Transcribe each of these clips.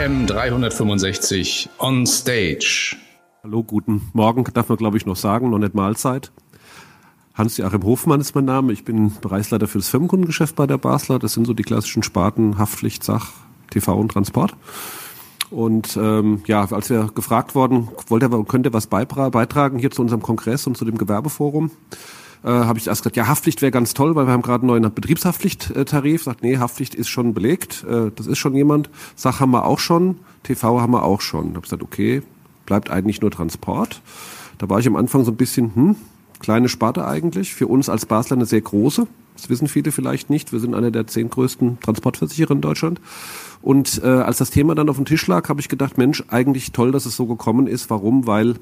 AM 365 on stage. Hallo, guten Morgen, darf man glaube ich noch sagen, noch nicht Mahlzeit. Hans-Joachim Hofmann ist mein Name. Ich bin Bereichsleiter für das Firmenkundengeschäft bei der Basler. Das sind so die klassischen Sparten Haftpflicht, Sach, TV und Transport. Und ähm, ja, als wir gefragt worden, wollte er, könnte was beitragen hier zu unserem Kongress und zu dem Gewerbeforum, äh, habe ich erst gesagt, ja, Haftpflicht wäre ganz toll, weil wir haben gerade einen neuen Betriebshaftpflichttarif. Sagt, nee, Haftpflicht ist schon belegt, äh, das ist schon jemand. Sach haben wir auch schon, TV haben wir auch schon. Habe gesagt, okay, bleibt eigentlich nur Transport. Da war ich am Anfang so ein bisschen, hm, kleine Sparte eigentlich. Für uns als Basler eine sehr große. Das wissen viele vielleicht nicht. Wir sind einer der zehn größten Transportversicherer in Deutschland. Und äh, als das Thema dann auf dem Tisch lag, habe ich gedacht, Mensch, eigentlich toll, dass es so gekommen ist. Warum? Weil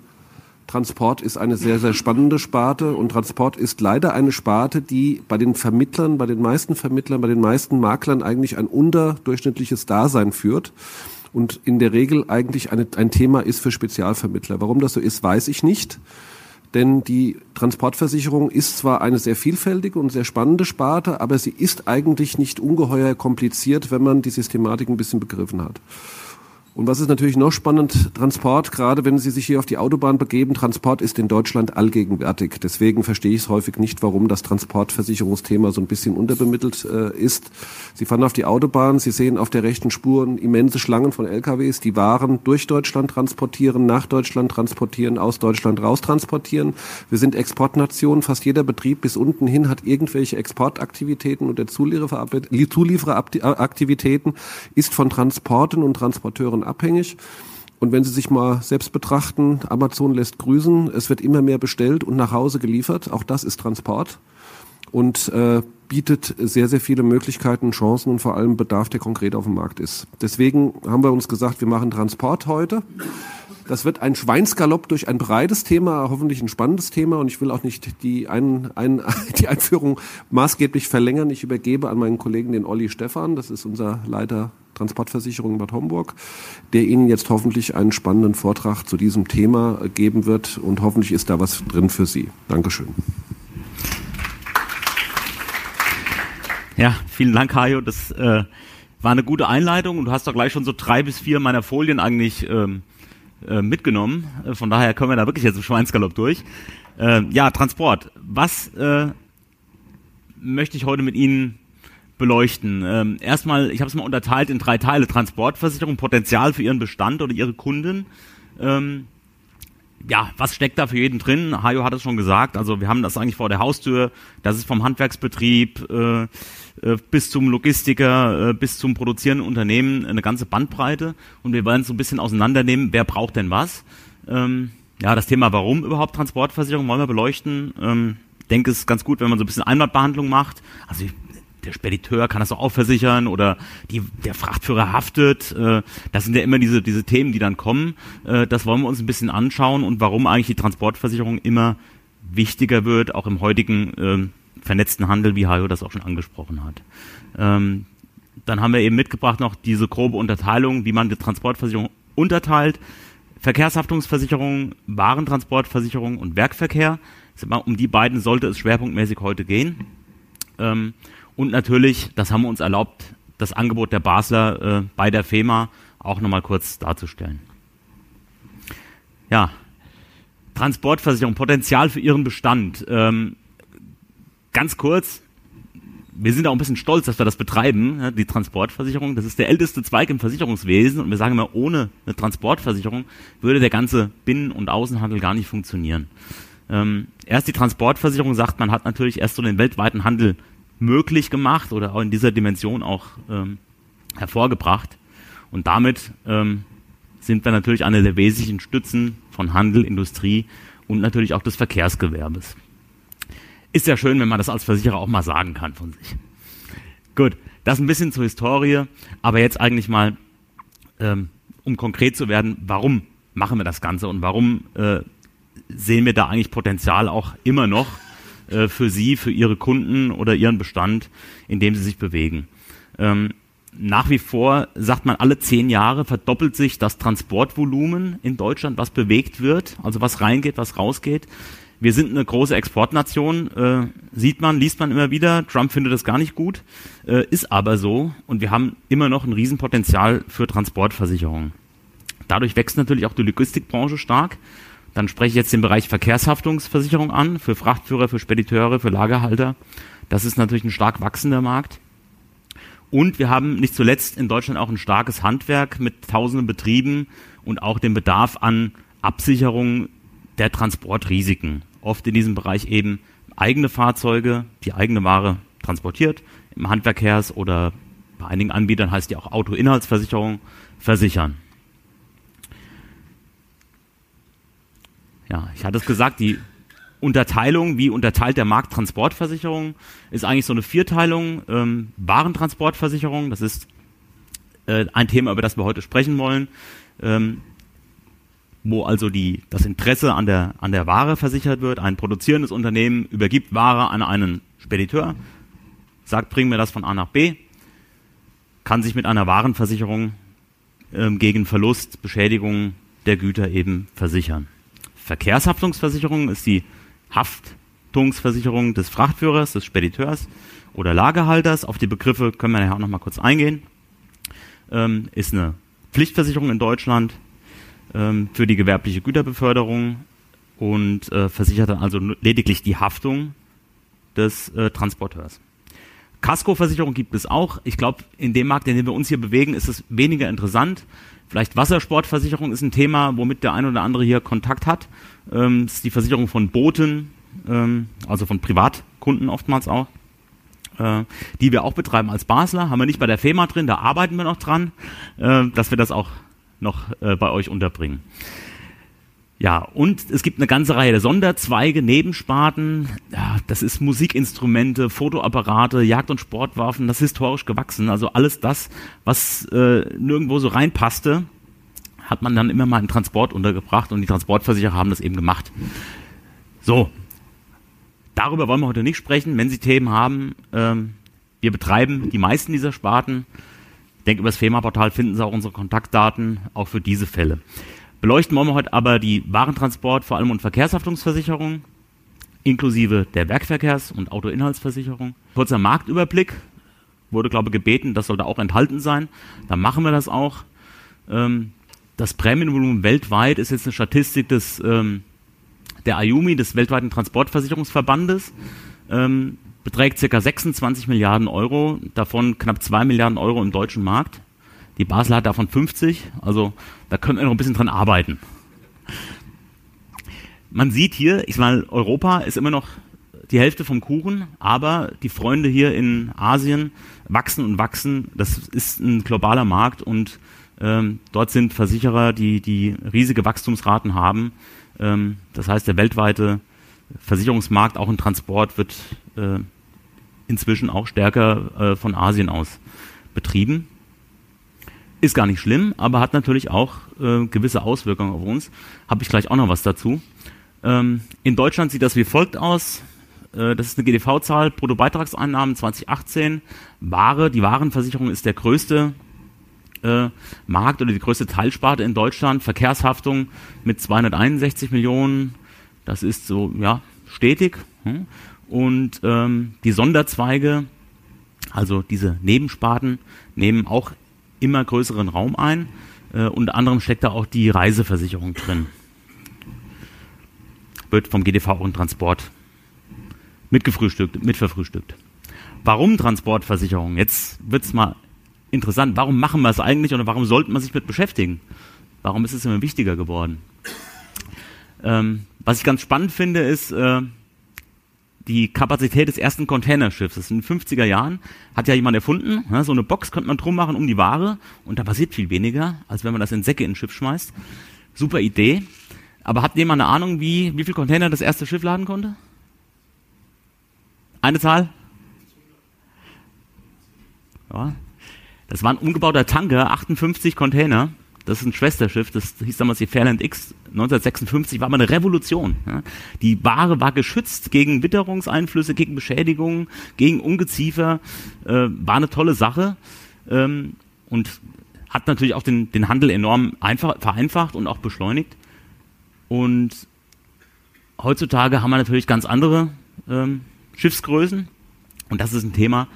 Transport ist eine sehr, sehr spannende Sparte und Transport ist leider eine Sparte, die bei den Vermittlern, bei den meisten Vermittlern, bei den meisten Maklern eigentlich ein unterdurchschnittliches Dasein führt und in der Regel eigentlich eine, ein Thema ist für Spezialvermittler. Warum das so ist, weiß ich nicht. Denn die Transportversicherung ist zwar eine sehr vielfältige und sehr spannende Sparte, aber sie ist eigentlich nicht ungeheuer kompliziert, wenn man die Systematik ein bisschen begriffen hat. Und was ist natürlich noch spannend, Transport, gerade wenn Sie sich hier auf die Autobahn begeben, Transport ist in Deutschland allgegenwärtig. Deswegen verstehe ich es häufig nicht, warum das Transportversicherungsthema so ein bisschen unterbemittelt äh, ist. Sie fahren auf die Autobahn, Sie sehen auf der rechten Spur immense Schlangen von LKWs, die Waren durch Deutschland transportieren, nach Deutschland transportieren, aus Deutschland raus transportieren. Wir sind Exportnation, fast jeder Betrieb bis unten hin hat irgendwelche Exportaktivitäten und der Zulieferaktivitäten ist von Transporten und Transporteuren abhängig. Und wenn Sie sich mal selbst betrachten, Amazon lässt grüßen, es wird immer mehr bestellt und nach Hause geliefert. Auch das ist Transport und äh, bietet sehr, sehr viele Möglichkeiten, Chancen und vor allem Bedarf, der konkret auf dem Markt ist. Deswegen haben wir uns gesagt, wir machen Transport heute. Das wird ein Schweinsgalopp durch ein breites Thema, hoffentlich ein spannendes Thema. Und ich will auch nicht die, ein, ein, die Einführung maßgeblich verlängern. Ich übergebe an meinen Kollegen den Olli Stefan, das ist unser Leiter Transportversicherung in Bad Homburg, der Ihnen jetzt hoffentlich einen spannenden Vortrag zu diesem Thema geben wird. Und hoffentlich ist da was drin für Sie. Dankeschön. Ja, vielen Dank, Hajo. Das äh, war eine gute Einleitung und du hast doch gleich schon so drei bis vier meiner Folien eigentlich ähm, äh, mitgenommen. Äh, von daher können wir da wirklich jetzt im Schweinsgalopp durch. Äh, ja, Transport. Was äh, möchte ich heute mit Ihnen beleuchten? Ähm, erstmal, ich habe es mal unterteilt in drei Teile. Transportversicherung, Potenzial für Ihren Bestand oder Ihre Kunden. Ähm, ja, was steckt da für jeden drin? Hajo hat es schon gesagt. Also wir haben das eigentlich vor der Haustür. Das ist vom Handwerksbetrieb äh, äh, bis zum Logistiker, äh, bis zum produzierenden Unternehmen eine ganze Bandbreite. Und wir wollen so ein bisschen auseinandernehmen, wer braucht denn was. Ähm, ja, das Thema, warum überhaupt Transportversicherung, wollen wir beleuchten. Ähm, ich denke, es ist ganz gut, wenn man so ein bisschen Einmalbehandlung macht. Also ich der Spediteur kann das auch versichern oder die, der Frachtführer haftet. Äh, das sind ja immer diese, diese Themen, die dann kommen. Äh, das wollen wir uns ein bisschen anschauen und warum eigentlich die Transportversicherung immer wichtiger wird, auch im heutigen äh, vernetzten Handel, wie Hajo das auch schon angesprochen hat. Ähm, dann haben wir eben mitgebracht noch diese grobe Unterteilung, wie man die Transportversicherung unterteilt. Verkehrshaftungsversicherung, Warentransportversicherung und Werkverkehr. Um die beiden sollte es schwerpunktmäßig heute gehen. Ähm, und natürlich, das haben wir uns erlaubt, das Angebot der Basler äh, bei der FEMA auch nochmal kurz darzustellen. Ja, Transportversicherung, Potenzial für Ihren Bestand. Ähm, ganz kurz, wir sind auch ein bisschen stolz, dass wir das betreiben, die Transportversicherung. Das ist der älteste Zweig im Versicherungswesen und wir sagen immer, ohne eine Transportversicherung würde der ganze Binnen- und Außenhandel gar nicht funktionieren. Ähm, erst die Transportversicherung sagt, man hat natürlich erst so den weltweiten Handel möglich gemacht oder auch in dieser Dimension auch ähm, hervorgebracht. Und damit ähm, sind wir natürlich eine der wesentlichen Stützen von Handel, Industrie und natürlich auch des Verkehrsgewerbes. Ist ja schön, wenn man das als Versicherer auch mal sagen kann von sich. Gut, das ein bisschen zur Historie, aber jetzt eigentlich mal, ähm, um konkret zu werden, warum machen wir das Ganze und warum äh, sehen wir da eigentlich Potenzial auch immer noch äh, für Sie, für Ihre Kunden oder Ihren Bestand, in dem Sie sich bewegen. Ähm, nach wie vor sagt man, alle zehn Jahre verdoppelt sich das Transportvolumen in Deutschland, was bewegt wird, also was reingeht, was rausgeht. Wir sind eine große Exportnation, äh, sieht man, liest man immer wieder. Trump findet das gar nicht gut, äh, ist aber so. Und wir haben immer noch ein Riesenpotenzial für Transportversicherungen. Dadurch wächst natürlich auch die Logistikbranche stark. Dann spreche ich jetzt den Bereich Verkehrshaftungsversicherung an, für Frachtführer, für Spediteure, für Lagerhalter. Das ist natürlich ein stark wachsender Markt. Und wir haben nicht zuletzt in Deutschland auch ein starkes Handwerk mit tausenden Betrieben und auch den Bedarf an Absicherung der Transportrisiken. Oft in diesem Bereich eben eigene Fahrzeuge, die eigene Ware transportiert, im Handverkehrs oder bei einigen Anbietern heißt ja auch Autoinhaltsversicherung, versichern. Ja, ich hatte es gesagt, die Unterteilung, wie unterteilt der Markt Transportversicherung, ist eigentlich so eine Vierteilung. Ähm, Warentransportversicherung, das ist äh, ein Thema, über das wir heute sprechen wollen, ähm, wo also die, das Interesse an der, an der Ware versichert wird. Ein produzierendes Unternehmen übergibt Ware an einen Spediteur, sagt, bring mir das von A nach B, kann sich mit einer Warenversicherung ähm, gegen Verlust, Beschädigung der Güter eben versichern. Verkehrshaftungsversicherung ist die Haftungsversicherung des Frachtführers, des Spediteurs oder Lagerhalters. Auf die Begriffe können wir ja auch noch mal kurz eingehen. Ähm, ist eine Pflichtversicherung in Deutschland ähm, für die gewerbliche Güterbeförderung und äh, versichert dann also lediglich die Haftung des äh, Transporteurs. Kaskoversicherung gibt es auch. Ich glaube, in dem Markt, in dem wir uns hier bewegen, ist es weniger interessant. Vielleicht Wassersportversicherung ist ein Thema, womit der ein oder andere hier Kontakt hat. Ähm, ist die Versicherung von Booten, ähm, also von Privatkunden oftmals auch, äh, die wir auch betreiben als Basler. Haben wir nicht bei der FEMA drin, da arbeiten wir noch dran, äh, dass wir das auch noch äh, bei euch unterbringen. Ja, und es gibt eine ganze Reihe der Sonderzweige, Nebensparten. Ja, das ist Musikinstrumente, Fotoapparate, Jagd- und Sportwaffen, das ist historisch gewachsen. Also alles das, was äh, nirgendwo so reinpasste, hat man dann immer mal im Transport untergebracht und die Transportversicherer haben das eben gemacht. So, darüber wollen wir heute nicht sprechen. Wenn Sie Themen haben, ähm, wir betreiben die meisten dieser Sparten. Ich denke, über das FEMA-Portal finden Sie auch unsere Kontaktdaten, auch für diese Fälle. Beleuchten wollen wir heute aber die Warentransport, vor allem und Verkehrshaftungsversicherung, inklusive der Werkverkehrs- und Autoinhaltsversicherung. Kurzer Marktüberblick, wurde, glaube ich, gebeten, das sollte auch enthalten sein. Dann machen wir das auch. Ähm, das Prämienvolumen weltweit ist jetzt eine Statistik des, ähm, der IUMI, des weltweiten Transportversicherungsverbandes, ähm, beträgt ca. 26 Milliarden Euro, davon knapp 2 Milliarden Euro im deutschen Markt. Die Basel hat davon 50, also da können wir noch ein bisschen dran arbeiten. Man sieht hier, ich meine, Europa ist immer noch die Hälfte vom Kuchen, aber die Freunde hier in Asien wachsen und wachsen. Das ist ein globaler Markt und ähm, dort sind Versicherer, die, die riesige Wachstumsraten haben. Ähm, das heißt, der weltweite Versicherungsmarkt, auch im Transport, wird äh, inzwischen auch stärker äh, von Asien aus betrieben. Ist gar nicht schlimm, aber hat natürlich auch äh, gewisse Auswirkungen auf uns. Habe ich gleich auch noch was dazu. Ähm, in Deutschland sieht das wie folgt aus. Äh, das ist eine GDV-Zahl, Bruttobeitragseinnahmen 2018. Ware, die Warenversicherung ist der größte äh, Markt oder die größte Teilsparte in Deutschland. Verkehrshaftung mit 261 Millionen. Das ist so, ja, stetig. Hm. Und ähm, die Sonderzweige, also diese Nebensparten, nehmen auch immer größeren Raum ein. Äh, unter anderem steckt da auch die Reiseversicherung drin. Wird vom GDV auch in Transport mitgefrühstückt, mitverfrühstückt. Warum Transportversicherung? Jetzt wird's mal interessant. Warum machen wir es eigentlich oder warum sollte man sich mit beschäftigen? Warum ist es immer wichtiger geworden? Ähm, was ich ganz spannend finde, ist, äh, die Kapazität des ersten Containerschiffs. Das in den 50er Jahren hat ja jemand erfunden. Ja, so eine Box könnte man drum machen um die Ware und da passiert viel weniger, als wenn man das in Säcke in ein Schiff schmeißt. Super Idee. Aber hat jemand eine Ahnung, wie, wie viel Container das erste Schiff laden konnte? Eine Zahl? Ja. Das war ein umgebauter Tanker, 58 Container das ist ein Schwesterschiff, das hieß damals die Fairland X, 1956 war mal eine Revolution. Ja. Die Ware war geschützt gegen Witterungseinflüsse, gegen Beschädigungen, gegen Ungeziefer, äh, war eine tolle Sache ähm, und hat natürlich auch den, den Handel enorm einfach, vereinfacht und auch beschleunigt. Und heutzutage haben wir natürlich ganz andere ähm, Schiffsgrößen und das ist ein Thema,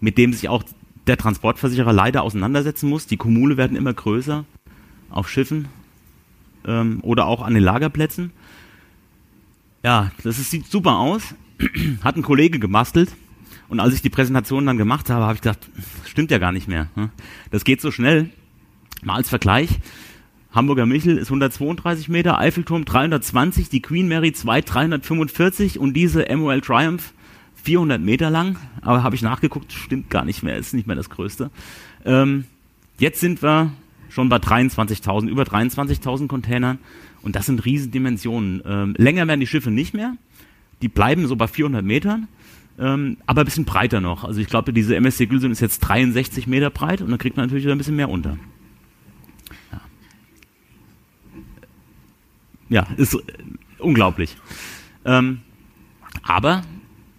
mit dem sich auch der Transportversicherer leider auseinandersetzen muss. Die Kommune werden immer größer auf Schiffen ähm, oder auch an den Lagerplätzen. Ja, das ist, sieht super aus. Hat ein Kollege gemastelt. Und als ich die Präsentation dann gemacht habe, habe ich gedacht, das stimmt ja gar nicht mehr. Ne? Das geht so schnell. Mal als Vergleich. Hamburger Michel ist 132 Meter, Eiffelturm 320, die Queen Mary 2 345 und diese MOL Triumph 400 Meter lang. Aber habe ich nachgeguckt, stimmt gar nicht mehr, ist nicht mehr das Größte. Ähm, jetzt sind wir schon bei 23.000, über 23.000 Containern und das sind Riesendimensionen. Ähm, länger werden die Schiffe nicht mehr, die bleiben so bei 400 Metern. Ähm, aber ein bisschen breiter noch. Also ich glaube, diese MSC Gülsum ist jetzt 63 Meter breit und dann kriegt man natürlich wieder ein bisschen mehr unter. Ja, ist äh, unglaublich. Ähm, aber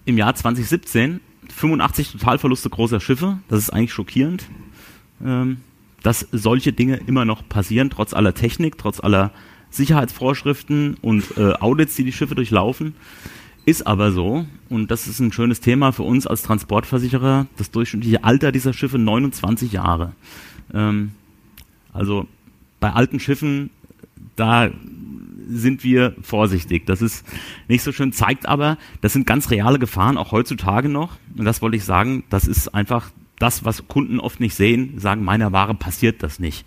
im Jahr 2017 85 Totalverluste großer Schiffe, das ist eigentlich schockierend, ähm, dass solche Dinge immer noch passieren, trotz aller Technik, trotz aller Sicherheitsvorschriften und äh, Audits, die die Schiffe durchlaufen. Ist aber so, und das ist ein schönes Thema für uns als Transportversicherer, das durchschnittliche Alter dieser Schiffe 29 Jahre. Ähm, also bei alten Schiffen, da sind wir vorsichtig. Das ist nicht so schön, zeigt aber, das sind ganz reale Gefahren, auch heutzutage noch. Und das wollte ich sagen, das ist einfach das, was Kunden oft nicht sehen, sagen, meiner Ware passiert das nicht.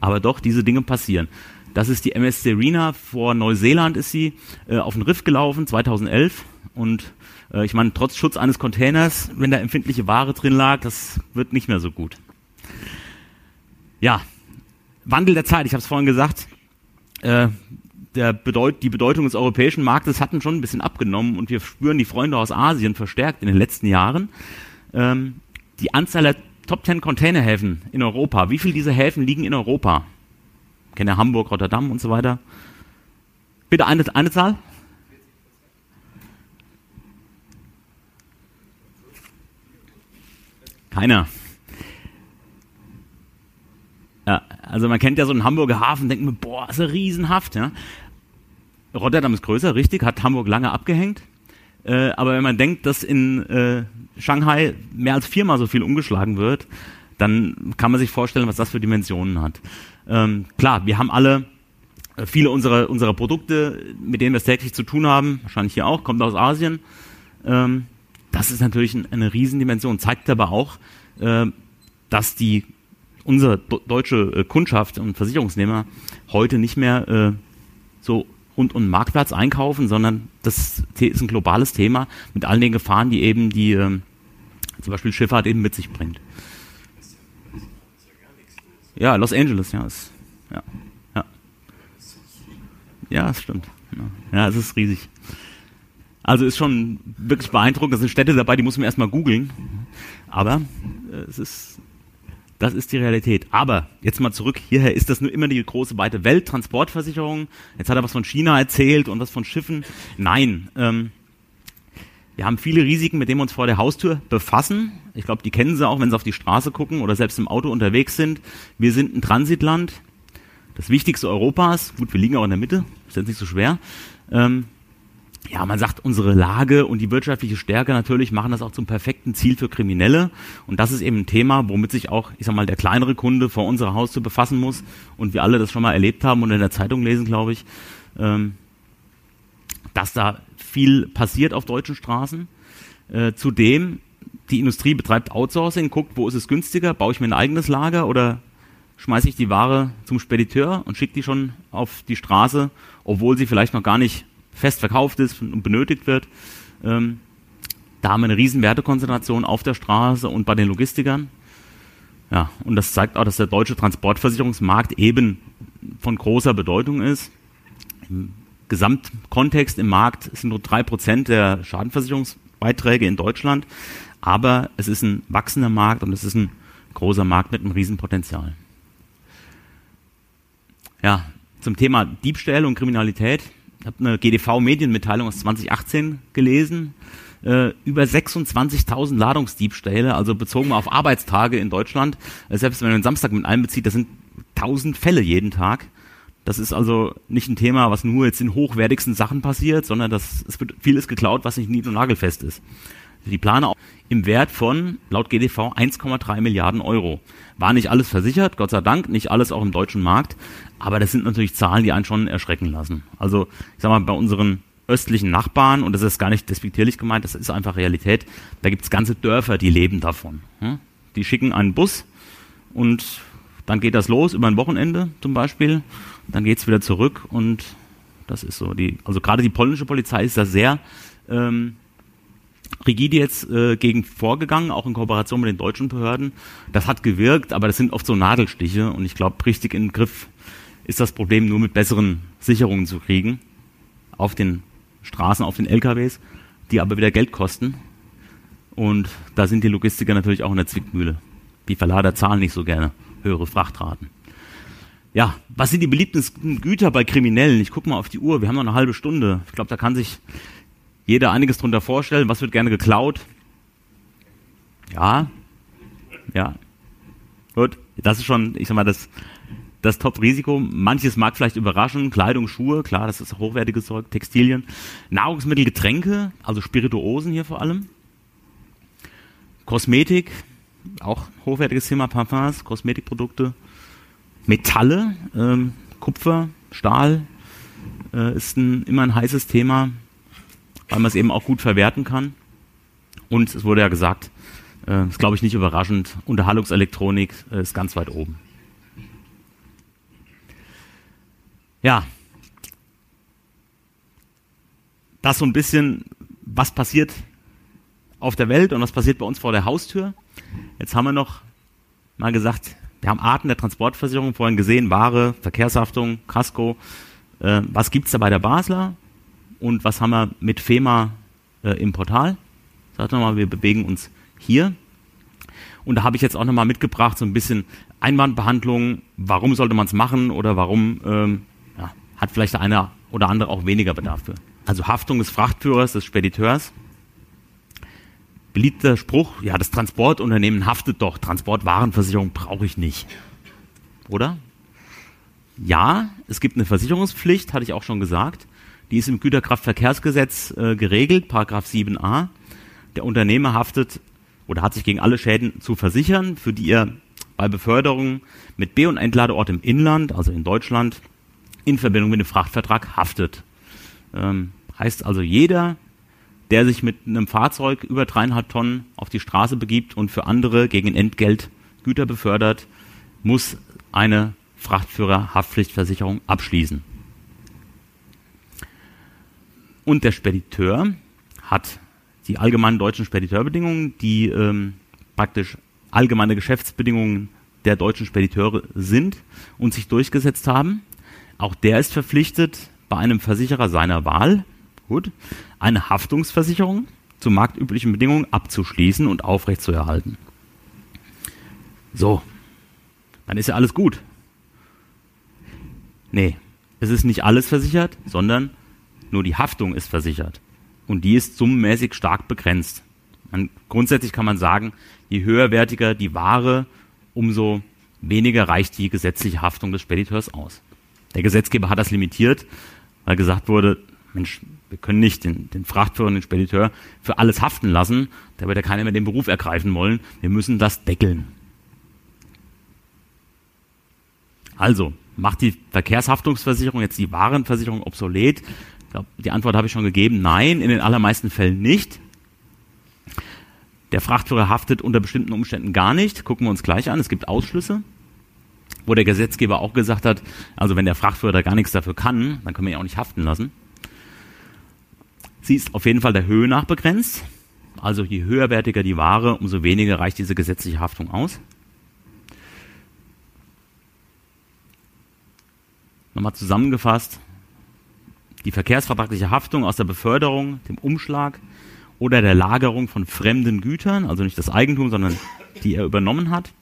Aber doch, diese Dinge passieren. Das ist die MS Serena, vor Neuseeland ist sie äh, auf den Riff gelaufen, 2011. Und äh, ich meine, trotz Schutz eines Containers, wenn da empfindliche Ware drin lag, das wird nicht mehr so gut. Ja, Wandel der Zeit, ich habe es vorhin gesagt, äh, Bedeut die Bedeutung des europäischen Marktes hatten schon ein bisschen abgenommen und wir spüren die Freunde aus Asien verstärkt in den letzten Jahren. Ähm, die Anzahl der Top 10 Containerhäfen in Europa, wie viele dieser Häfen liegen in Europa? Kenne Hamburg, Rotterdam und so weiter. Bitte eine, eine Zahl? Keiner. Ja, also man kennt ja so einen Hamburger Hafen, denkt man, boah, ist ein Riesenhaft. Ja. Rotterdam ist größer, richtig, hat Hamburg lange abgehängt. Äh, aber wenn man denkt, dass in äh, Shanghai mehr als viermal so viel umgeschlagen wird, dann kann man sich vorstellen, was das für Dimensionen hat. Ähm, klar, wir haben alle äh, viele unserer, unserer Produkte, mit denen wir es täglich zu tun haben, wahrscheinlich hier auch, kommt aus Asien. Ähm, das ist natürlich ein, eine Riesendimension, zeigt aber auch, äh, dass die unsere deutsche äh, Kundschaft und Versicherungsnehmer heute nicht mehr äh, so rund um den Marktplatz einkaufen, sondern das ist ein globales Thema mit all den Gefahren, die eben die äh, zum Beispiel Schifffahrt eben mit sich bringt. Ja, Los Angeles, ja, ist, ja, ja. Ja, es stimmt. Ja, es ist riesig. Also ist schon wirklich beeindruckend. Es sind Städte dabei, die muss man erstmal googeln. Aber äh, es ist das ist die Realität. Aber jetzt mal zurück hierher. Ist das nur immer die große weite Welt, Transportversicherung? Jetzt hat er was von China erzählt und was von Schiffen. Nein. Ähm, wir haben viele Risiken, mit denen wir uns vor der Haustür befassen. Ich glaube, die kennen Sie auch, wenn Sie auf die Straße gucken oder selbst im Auto unterwegs sind. Wir sind ein Transitland, das wichtigste Europas. Gut, wir liegen auch in der Mitte, ist jetzt nicht so schwer. Ähm, ja, man sagt, unsere Lage und die wirtschaftliche Stärke natürlich machen das auch zum perfekten Ziel für Kriminelle. Und das ist eben ein Thema, womit sich auch, ich sag mal, der kleinere Kunde vor unserer Haustür befassen muss. Und wir alle das schon mal erlebt haben und in der Zeitung lesen, glaube ich, ähm, dass da viel passiert auf deutschen Straßen. Äh, zudem, die Industrie betreibt Outsourcing, guckt, wo ist es günstiger, baue ich mir ein eigenes Lager oder schmeiße ich die Ware zum Spediteur und schicke die schon auf die Straße, obwohl sie vielleicht noch gar nicht fest verkauft ist und benötigt wird. Ähm, da haben wir eine riesen Wertekonzentration auf der Straße und bei den Logistikern. Ja, und das zeigt auch, dass der deutsche Transportversicherungsmarkt eben von großer Bedeutung ist. Im Gesamtkontext im Markt sind nur drei Prozent der Schadenversicherungsbeiträge in Deutschland, aber es ist ein wachsender Markt und es ist ein großer Markt mit einem Riesenpotenzial. Ja, zum Thema Diebstähle und Kriminalität habe eine GDV-Medienmitteilung aus 2018 gelesen. Äh, über 26.000 Ladungsdiebstähle, also bezogen auf Arbeitstage in Deutschland. Äh, selbst wenn man den Samstag mit einbezieht, das sind 1000 Fälle jeden Tag. Das ist also nicht ein Thema, was nur jetzt in hochwertigsten Sachen passiert, sondern das, es wird vieles geklaut, was nicht nied- und nagelfest ist. Die Plane im Wert von, laut GDV, 1,3 Milliarden Euro. War nicht alles versichert, Gott sei Dank, nicht alles auch im deutschen Markt, aber das sind natürlich Zahlen, die einen schon erschrecken lassen. Also, ich sag mal, bei unseren östlichen Nachbarn, und das ist gar nicht despektierlich gemeint, das ist einfach Realität, da gibt's ganze Dörfer, die leben davon. Die schicken einen Bus und dann geht das los über ein Wochenende zum Beispiel, dann geht's wieder zurück und das ist so. Die, also gerade die polnische Polizei ist da sehr ähm, rigide jetzt äh, gegen vorgegangen, auch in Kooperation mit den deutschen Behörden. Das hat gewirkt, aber das sind oft so Nadelstiche und ich glaube, richtig in den Griff ist das Problem nur mit besseren Sicherungen zu kriegen auf den Straßen, auf den LKWs, die aber wieder Geld kosten. Und da sind die Logistiker natürlich auch in der Zwickmühle. Die Verlader zahlen nicht so gerne höhere Frachtraten. Ja, was sind die beliebtesten Güter bei Kriminellen? Ich gucke mal auf die Uhr, wir haben noch eine halbe Stunde. Ich glaube, da kann sich jeder einiges drunter vorstellen. Was wird gerne geklaut? Ja, ja. Gut, das ist schon, ich sag mal, das, das Top-Risiko. Manches mag vielleicht überraschen. Kleidung, Schuhe, klar, das ist hochwertiges Zeug, Textilien. Nahrungsmittel, Getränke, also Spirituosen hier vor allem. Kosmetik, auch hochwertiges Thema, Parfums, Kosmetikprodukte. Metalle, ähm, Kupfer, Stahl äh, ist ein, immer ein heißes Thema, weil man es eben auch gut verwerten kann. Und es wurde ja gesagt, äh, ist glaube ich nicht überraschend, Unterhaltungselektronik äh, ist ganz weit oben. Ja, das so ein bisschen, was passiert auf der Welt und was passiert bei uns vor der Haustür. Jetzt haben wir noch mal gesagt, wir haben Arten der Transportversicherung vorhin gesehen, Ware, Verkehrshaftung, Casco. Äh, was gibt's da bei der Basler und was haben wir mit FEMA äh, im Portal? Sagt nochmal, wir bewegen uns hier. Und da habe ich jetzt auch nochmal mitgebracht, so ein bisschen Einwandbehandlung, warum sollte man es machen oder warum ähm, ja, hat vielleicht der eine oder andere auch weniger Bedarf für. Also Haftung des Frachtführers, des Spediteurs. Beliebter Spruch, ja, das Transportunternehmen haftet doch, Transportwarenversicherung brauche ich nicht. Oder? Ja, es gibt eine Versicherungspflicht, hatte ich auch schon gesagt. Die ist im Güterkraftverkehrsgesetz äh, geregelt, Paragraph 7a. Der Unternehmer haftet oder hat sich gegen alle Schäden zu versichern, für die er bei Beförderung mit B- und Entladeort im Inland, also in Deutschland, in Verbindung mit dem Frachtvertrag haftet. Ähm, heißt also, jeder, der sich mit einem Fahrzeug über dreieinhalb Tonnen auf die Straße begibt und für andere gegen Entgelt Güter befördert, muss eine Frachtführerhaftpflichtversicherung abschließen. Und der Spediteur hat die allgemeinen deutschen Spediteurbedingungen, die ähm, praktisch allgemeine Geschäftsbedingungen der deutschen Spediteure sind und sich durchgesetzt haben. Auch der ist verpflichtet, bei einem Versicherer seiner Wahl, gut, eine Haftungsversicherung zu marktüblichen Bedingungen abzuschließen und aufrechtzuerhalten. So, dann ist ja alles gut. Nee, es ist nicht alles versichert, sondern nur die Haftung ist versichert. Und die ist summenmäßig stark begrenzt. Man, grundsätzlich kann man sagen, je höherwertiger die Ware, umso weniger reicht die gesetzliche Haftung des Spediteurs aus. Der Gesetzgeber hat das limitiert, weil gesagt wurde, Mensch, wir können nicht den, den Frachtführer und den Spediteur für alles haften lassen, da wird ja keiner mehr den Beruf ergreifen wollen. Wir müssen das deckeln. Also, macht die Verkehrshaftungsversicherung jetzt die Warenversicherung obsolet? Ich glaub, die Antwort habe ich schon gegeben. Nein, in den allermeisten Fällen nicht. Der Frachtführer haftet unter bestimmten Umständen gar nicht. Gucken wir uns gleich an. Es gibt Ausschlüsse, wo der Gesetzgeber auch gesagt hat, also wenn der Frachtführer da gar nichts dafür kann, dann können wir ihn auch nicht haften lassen. Sie ist auf jeden Fall der Höhe nach begrenzt. Also je höherwertiger die Ware, umso weniger reicht diese gesetzliche Haftung aus. Nochmal zusammengefasst, die verkehrsvertragliche Haftung aus der Beförderung, dem Umschlag oder der Lagerung von fremden Gütern, also nicht das Eigentum, sondern die er übernommen hat.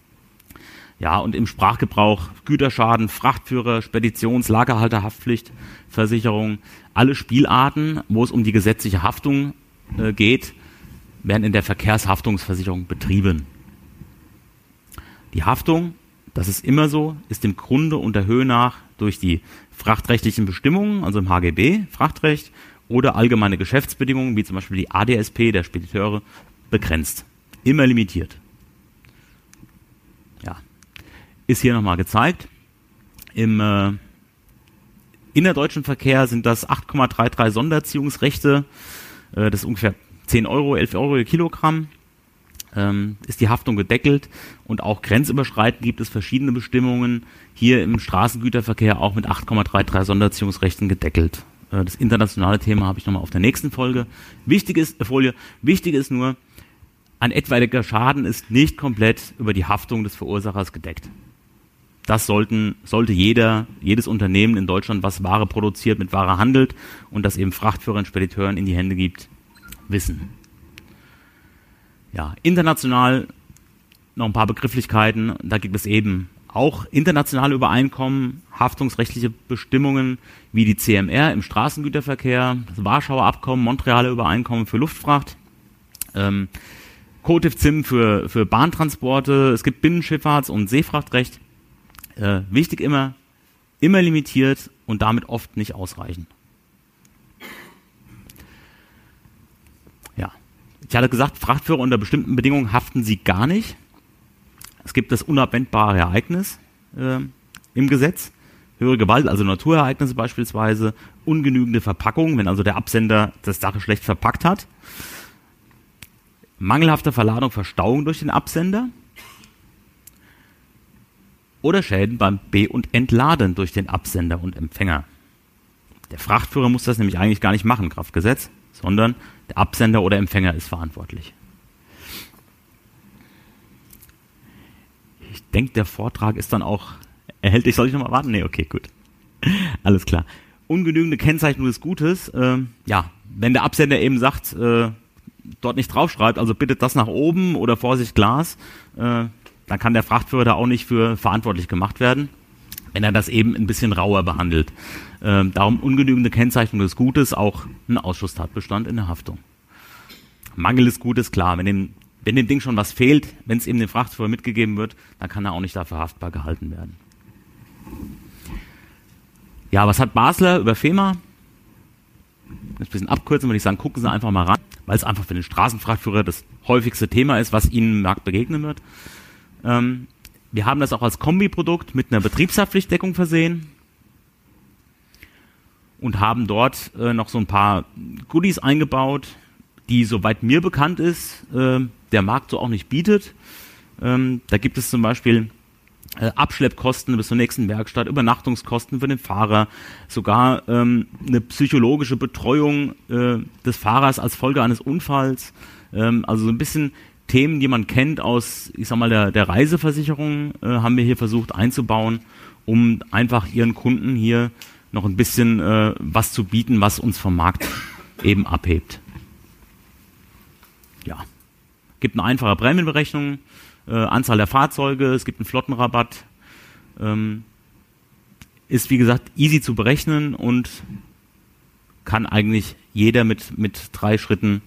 Ja, und im Sprachgebrauch Güterschaden, Frachtführer, Speditions-, Lagerhalterhaftpflicht, Versicherung, alle Spielarten, wo es um die gesetzliche Haftung äh, geht, werden in der Verkehrshaftungsversicherung betrieben. Die Haftung Das ist immer so, ist im Grunde und der Höhe nach durch die frachtrechtlichen Bestimmungen, also im HGB, Frachtrecht, oder allgemeine Geschäftsbedingungen, wie zum Beispiel die ADSP der Spediteure, begrenzt. Immer limitiert. Ja. Ist hier nochmal gezeigt. Im äh, innerdeutschen Verkehr sind das 8,33 Sonderziehungsrechte. Äh, das ist ungefähr 10 Euro, 11 Euro je Kilogramm. Ähm, ist die Haftung gedeckelt und auch grenzüberschreitend gibt es verschiedene Bestimmungen. Hier im Straßengüterverkehr auch mit 8,33 Sonderziehungsrechten gedeckelt. Äh, das internationale Thema habe ich nochmal auf der nächsten Folge. Wichtig ist, äh, Folie, wichtig ist nur, ein etwaiger Schaden ist nicht komplett über die Haftung des Verursachers gedeckt. Das sollten, sollte jeder, jedes Unternehmen in Deutschland, was Ware produziert, mit Ware handelt und das eben Frachtführern, Spediteuren in die Hände gibt, wissen. Ja, international noch ein paar Begrifflichkeiten. Da gibt es eben auch internationale Übereinkommen, haftungsrechtliche Bestimmungen wie die CMR im Straßengüterverkehr, das Warschauer Abkommen, Montrealer Übereinkommen für Luftfracht, ähm, COTIF-ZIM für, für Bahntransporte, es gibt Binnenschifffahrts- und Seefrachtrecht. Äh, wichtig immer, immer limitiert und damit oft nicht ausreichend. Ja, ich hatte gesagt, Frachtführer unter bestimmten Bedingungen haften sie gar nicht. Es gibt das unabwendbare Ereignis äh, im Gesetz. Höhere Gewalt, also Naturereignisse beispielsweise, ungenügende Verpackung, wenn also der Absender das Sache schlecht verpackt hat. Mangelhafte Verladung, Verstauung durch den Absender. Oder Schäden beim Be- und Entladen durch den Absender und Empfänger. Der Frachtführer muss das nämlich eigentlich gar nicht machen, Kraftgesetz, sondern der Absender oder Empfänger ist verantwortlich. Ich denke, der Vortrag ist dann auch erhältlich. Soll ich nochmal warten? Nee, okay, gut. Alles klar. Ungenügende Kennzeichnung des Gutes. Äh, ja, wenn der Absender eben sagt, äh, dort nicht draufschreibt, also bittet das nach oben oder Vorsicht Glas, äh, dann kann der Frachtführer da auch nicht für verantwortlich gemacht werden, wenn er das eben ein bisschen rauer behandelt. Äh, darum ungenügende Kennzeichnung des Gutes, auch ein Ausschusstatbestand in der Haftung. Mangel des Gutes, klar, wenn dem wenn dem Ding schon was fehlt, wenn es eben dem Frachtführer mitgegeben wird, dann kann er auch nicht dafür haftbar gehalten werden. Ja, was hat Basler über FEMA? Das ein bisschen abkürzen, würde ich sagen, gucken Sie einfach mal rein, weil es einfach für den Straßenfrachtführer das häufigste Thema ist, was Ihnen im Markt begegnen wird. Ähm, wir haben das auch als Kombiprodukt mit einer Betriebshaftpflichtdeckung versehen und haben dort äh, noch so ein paar Goodies eingebaut, die, soweit mir bekannt ist, äh, der Markt so auch nicht bietet. Ähm, da gibt es zum Beispiel äh, Abschleppkosten bis zur nächsten Werkstatt, Übernachtungskosten für den Fahrer, sogar ähm, eine psychologische Betreuung äh, des Fahrers als Folge eines Unfalls. Ähm, also so ein bisschen Themen, die man kennt aus, ich sag mal, der, der Reiseversicherung, äh, haben wir hier versucht einzubauen, um einfach ihren Kunden hier noch ein bisschen äh, was zu bieten, was uns vom Markt eben abhebt. Ja gibt eine einfache Prämienberechnung, äh, Anzahl der Fahrzeuge, es gibt einen Flottenrabatt. Ähm, ist wie gesagt easy zu berechnen und kann eigentlich jeder mit, mit drei Schritten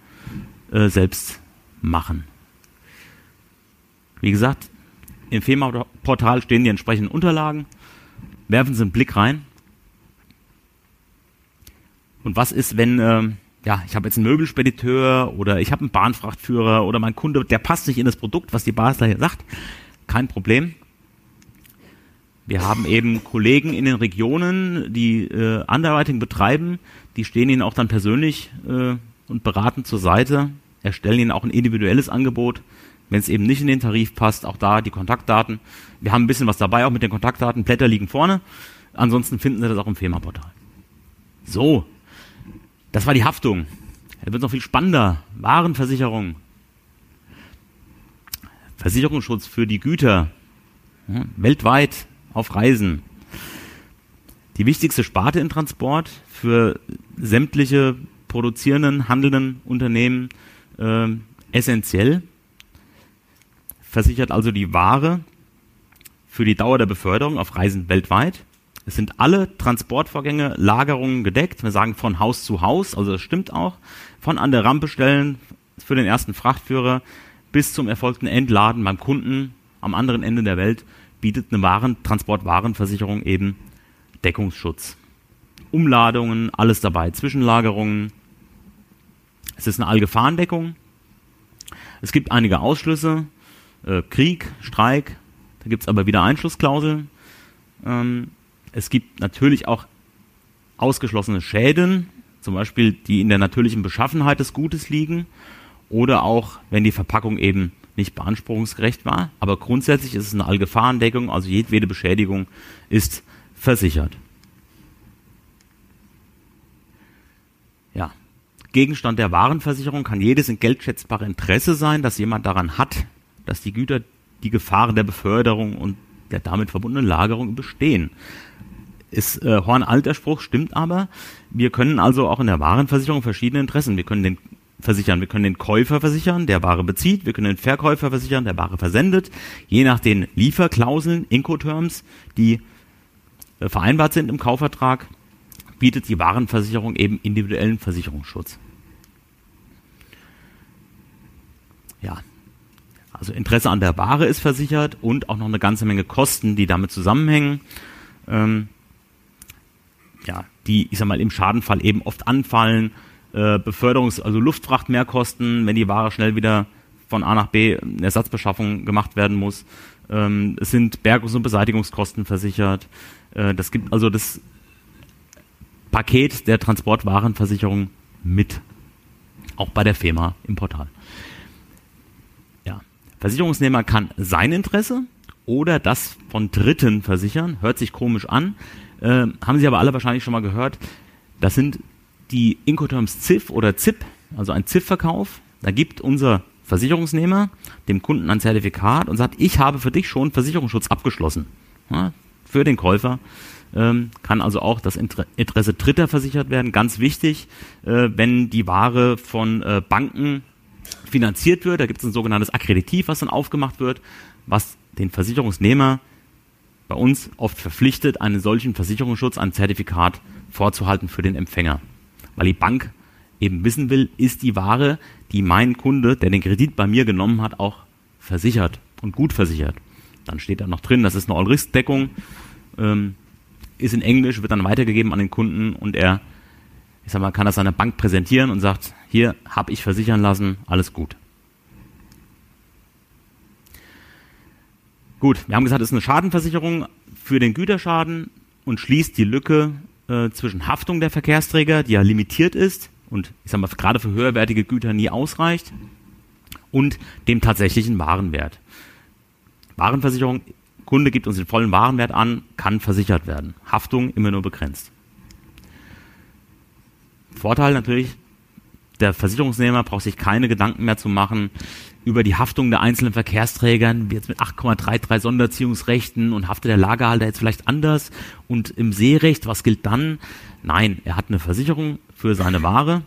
äh, selbst machen. Wie gesagt, im FEMA-Portal stehen die entsprechenden Unterlagen. Werfen Sie einen Blick rein. Und was ist, wenn äh, ja, ich habe jetzt einen Möbelspediteur oder ich habe einen Bahnfrachtführer oder mein Kunde, der passt nicht in das Produkt, was die Basler hier sagt. Kein Problem. Wir haben eben Kollegen in den Regionen, die äh, Underwriting betreiben, die stehen ihnen auch dann persönlich äh, und beraten zur Seite, erstellen ihnen auch ein individuelles Angebot, wenn es eben nicht in den Tarif passt, auch da die Kontaktdaten. Wir haben ein bisschen was dabei, auch mit den Kontaktdaten, Blätter liegen vorne. Ansonsten finden Sie das auch im FEMA-Portal. So, das war die Haftung. Da wird noch viel spannender. Warenversicherung. Versicherungsschutz für die Güter. Weltweit auf Reisen. Die wichtigste Sparte im Transport für sämtliche produzierenden, handelnden Unternehmen äh, essentiell. Versichert also die Ware für die Dauer der Beförderung auf Reisen weltweit. Es sind alle Transportvorgänge, Lagerungen gedeckt. Wir sagen von Haus zu Haus, also das stimmt auch. Von an der Rampe stellen für den ersten Frachtführer bis zum erfolgten Entladen beim Kunden am anderen Ende der Welt bietet eine Waren, Transportwarenversicherung eben Deckungsschutz. Umladungen, alles dabei, Zwischenlagerungen. Es ist eine Allgefahrendeckung. Es gibt einige Ausschlüsse, äh, Krieg, Streik, da gibt es aber wieder Einschlussklauseln. Ähm, es gibt natürlich auch ausgeschlossene Schäden, zum Beispiel die in der natürlichen Beschaffenheit des Gutes liegen oder auch, wenn die Verpackung eben nicht beanspruchungsgerecht war. Aber grundsätzlich ist es eine Allgefahrendeckung, also jedwede Beschädigung ist versichert. Ja. Gegenstand der Warenversicherung kann jedes in Geld schätzbare Interesse sein, dass jemand daran hat, dass die Güter die Gefahren der Beförderung und der damit verbundenen Lagerung bestehen. Ist äh, Horn alter Spruch, stimmt aber. Wir können also auch in der Warenversicherung verschiedene Interessen. Wir können den versichern. Wir können den Käufer versichern, der Ware bezieht. Wir können den Verkäufer versichern, der Ware versendet. Je nach den Lieferklauseln, Incoterms, die äh, vereinbart sind im Kaufvertrag, bietet die Warenversicherung eben individuellen Versicherungsschutz. Ja. Also Interesse an der Ware ist versichert und auch noch eine ganze Menge Kosten, die damit zusammenhängen. Ähm, ja, die, ich sag mal, im Schadenfall eben oft anfallen äh, Beförderungs-, also Luftfrachtmehrkosten, wenn die Ware schnell wieder von A nach B in Ersatzbeschaffung gemacht werden muss. Ähm, es sind Bergungs- und Beseitigungskosten versichert. Äh, das gibt also das Paket der Transportwarenversicherung mit. Auch bei der FEMA im Portal. Ja. Versicherungsnehmer kann sein Interesse oder das von Dritten versichern. Hört sich komisch an. Äh, haben Sie aber alle wahrscheinlich schon mal gehört. Das sind die Incoterms ZIF oder ZIP, also ein ZIF-Verkauf, da gibt unser Versicherungsnehmer dem Kunden ein Zertifikat und sagt, ich habe für dich schon Versicherungsschutz abgeschlossen. Ja, für den Käufer ähm, kann also auch das Interesse Dritter versichert werden. Ganz wichtig, äh, wenn die Ware von äh, Banken finanziert wird, da gibt es ein sogenanntes Akkreditiv, was dann aufgemacht wird, was den Versicherungsnehmer bei uns oft verpflichtet, einen solchen Versicherungsschutz, ein Zertifikat vorzuhalten für den Empfänger weil die Bank eben wissen will, ist die Ware, die mein Kunde, der den Kredit bei mir genommen hat, auch versichert und gut versichert. Dann steht da noch drin, das ist eine All-Risk-Deckung, ähm, ist in Englisch, wird dann weitergegeben an den Kunden und er, ich sag mal, kann das seiner Bank präsentieren und sagt, hier habe ich versichern lassen, alles gut. Gut, wir haben gesagt, es ist eine Schadenversicherung für den Güterschaden und schließt die Lücke äh, zwischen Haftung der Verkehrsträger, die ja limitiert ist und ich sag mal gerade für höherwertige Güter nie ausreicht, und dem tatsächlichen Warenwert. Warenversicherung, Kunde gibt uns den vollen Warenwert an, kann versichert werden. Haftung immer nur begrenzt. Vorteil natürlich, der Versicherungsnehmer braucht sich keine Gedanken mehr zu machen, über die Haftung der einzelnen Verkehrsträgern, jetzt mit 8,33 Sonderziehungsrechten und haftet der Lagerhalter jetzt vielleicht anders und im Seerecht, was gilt dann? Nein, er hat eine Versicherung für seine Ware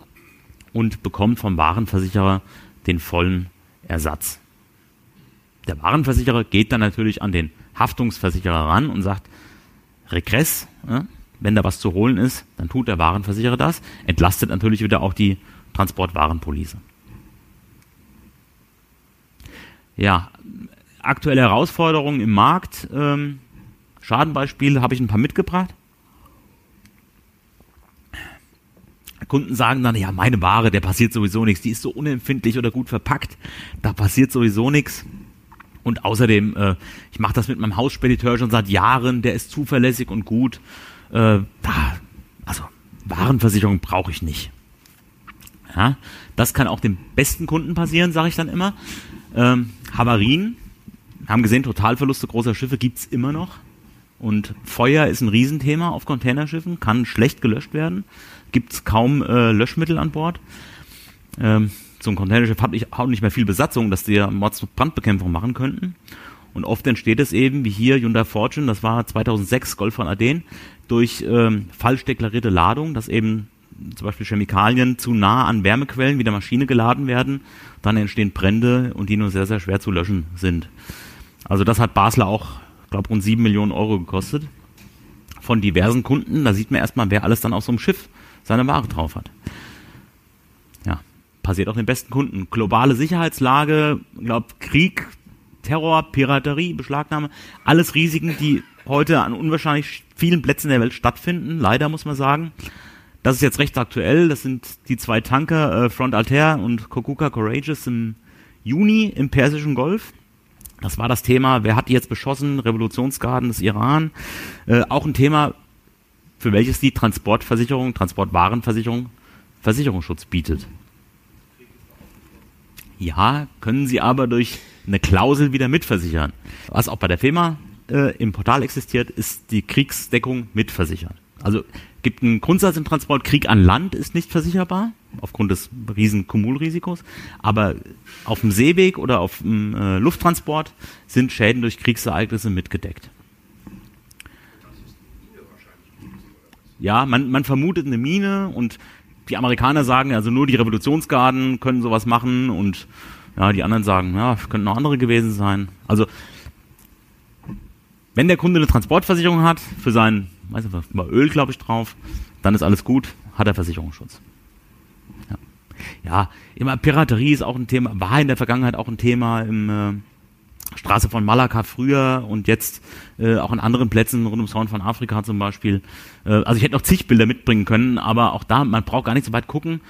und bekommt vom Warenversicherer den vollen Ersatz. Der Warenversicherer geht dann natürlich an den Haftungsversicherer ran und sagt, Regress, wenn da was zu holen ist, dann tut der Warenversicherer das, entlastet natürlich wieder auch die Transportwarenpolice. ja, aktuelle Herausforderungen im Markt. Ähm, Schadenbeispiele habe ich ein paar mitgebracht. Kunden sagen dann, ja, meine Ware, der passiert sowieso nichts, die ist so unempfindlich oder gut verpackt, da passiert sowieso nichts. Und außerdem, äh, ich mache das mit meinem Hausspediteur schon seit Jahren, der ist zuverlässig und gut. Äh, da, also Warenversicherung brauche ich nicht. Ja, das kann auch dem besten Kunden passieren, sage ich dann immer. Ähm, Havarien, haben gesehen, Totalverluste großer Schiffe gibt's immer noch. Und Feuer ist ein Riesenthema auf Containerschiffen, kann schlecht gelöscht werden. Gibt's kaum äh, Löschmittel an Bord. Ähm, so ein Containerschiff hat nicht, auch nicht mehr viel Besatzung, dass die ja Mordsbrandbekämpfung machen könnten. Und oft entsteht es eben, wie hier Hyundai Fortune, das war 2006 Golf von Aden, durch ähm, falsch deklarierte Ladung, dass eben zum Beispiel Chemikalien zu nah an Wärmequellen wie der Maschine geladen werden, dann entstehen Brände und die nur sehr, sehr schwer zu löschen sind. Also das hat Basler auch, glaube rund sieben Millionen Euro gekostet. Von diversen Kunden, da sieht man erstmal, wer alles dann auf so einem Schiff seine Ware drauf hat. Ja, passiert auch den besten Kunden. Globale Sicherheitslage, glaube Krieg Terror, Piraterie, Beschlagnahme, alles Risiken, die heute an unwahrscheinlich vielen Plätzen der Welt stattfinden, leider muss man sagen. Das ist jetzt recht aktuell, das sind die zwei Tanker, äh, Front Altair und Kokuka Courageous im Juni im Persischen Golf. Das war das Thema, wer hat die jetzt beschossen, Revolutionsgarden des Iran. Äh, auch ein Thema, für welches die Transportversicherung, Transportwarenversicherung Versicherungsschutz bietet. Ja, können sie aber durch eine Klausel wieder mitversichern. Was auch bei der FEMA äh, im Portal existiert, ist die Kriegsdeckung mitversichert. Also gibt einen Grundsatz im Transport, Krieg an Land ist nicht versicherbar, aufgrund des riesen Kumulrisikos, aber auf dem Seeweg oder auf dem äh, Lufttransport sind Schäden durch Kriegsereignisse mitgedeckt. Ja, man, man vermutet eine Mine und die Amerikaner sagen, also nur die Revolutionsgarden können sowas machen und ja, die anderen sagen, ja, könnten noch andere gewesen sein. Also wenn der Kunde eine Transportversicherung hat für sein, weiß nicht, war Öl, glaube ich, drauf, dann ist alles gut, hat er Versicherungsschutz. Ja. ja, immer Piraterie ist auch ein Thema, war in der Vergangenheit auch ein Thema im äh, Straße von Malakka früher und jetzt äh, auch an anderen Plätzen rund ums Horn von Afrika zum Beispiel. Äh, also ich hätte noch zig Bilder mitbringen können, aber auch da, man braucht gar nicht so weit gucken.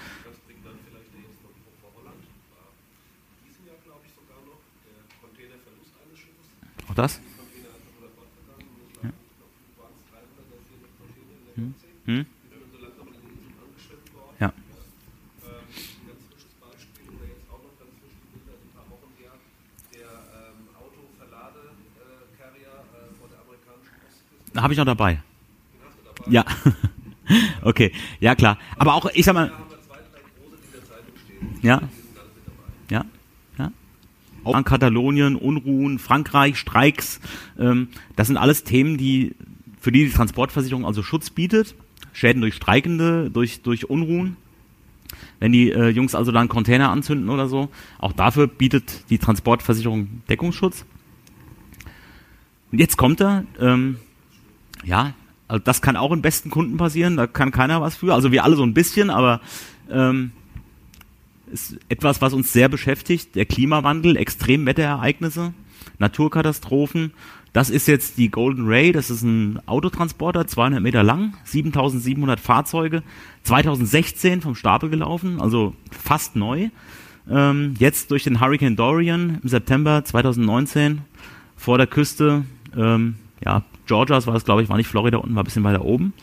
Auch das? Habe ich noch dabei. Ja. okay, ja klar. Aber auch, ich sag mal. Ja. Ja. Ja. Auch an Katalonien, Unruhen, Frankreich, Streiks. Ähm, das sind alles Themen, die für die die Transportversicherung also Schutz bietet. Schäden durch Streikende, durch, durch Unruhen. Wenn die äh, Jungs also da einen Container anzünden oder so, auch dafür bietet die Transportversicherung Deckungsschutz. Und jetzt kommt er, ähm, ja, also das kann auch in besten Kunden passieren, da kann keiner was für. Also wir alle so ein bisschen, aber ähm, ist etwas, was uns sehr beschäftigt. Der Klimawandel, Extremwetterereignisse, Naturkatastrophen. Das ist jetzt die Golden Ray, das ist ein Autotransporter, 200 Meter lang, 7700 Fahrzeuge, 2016 vom Stapel gelaufen, also fast neu. Ähm, jetzt durch den Hurricane Dorian im September 2019 vor der Küste ähm, ja, Georgias war das, glaube ich, war nicht Florida unten, war ein bisschen weiter oben.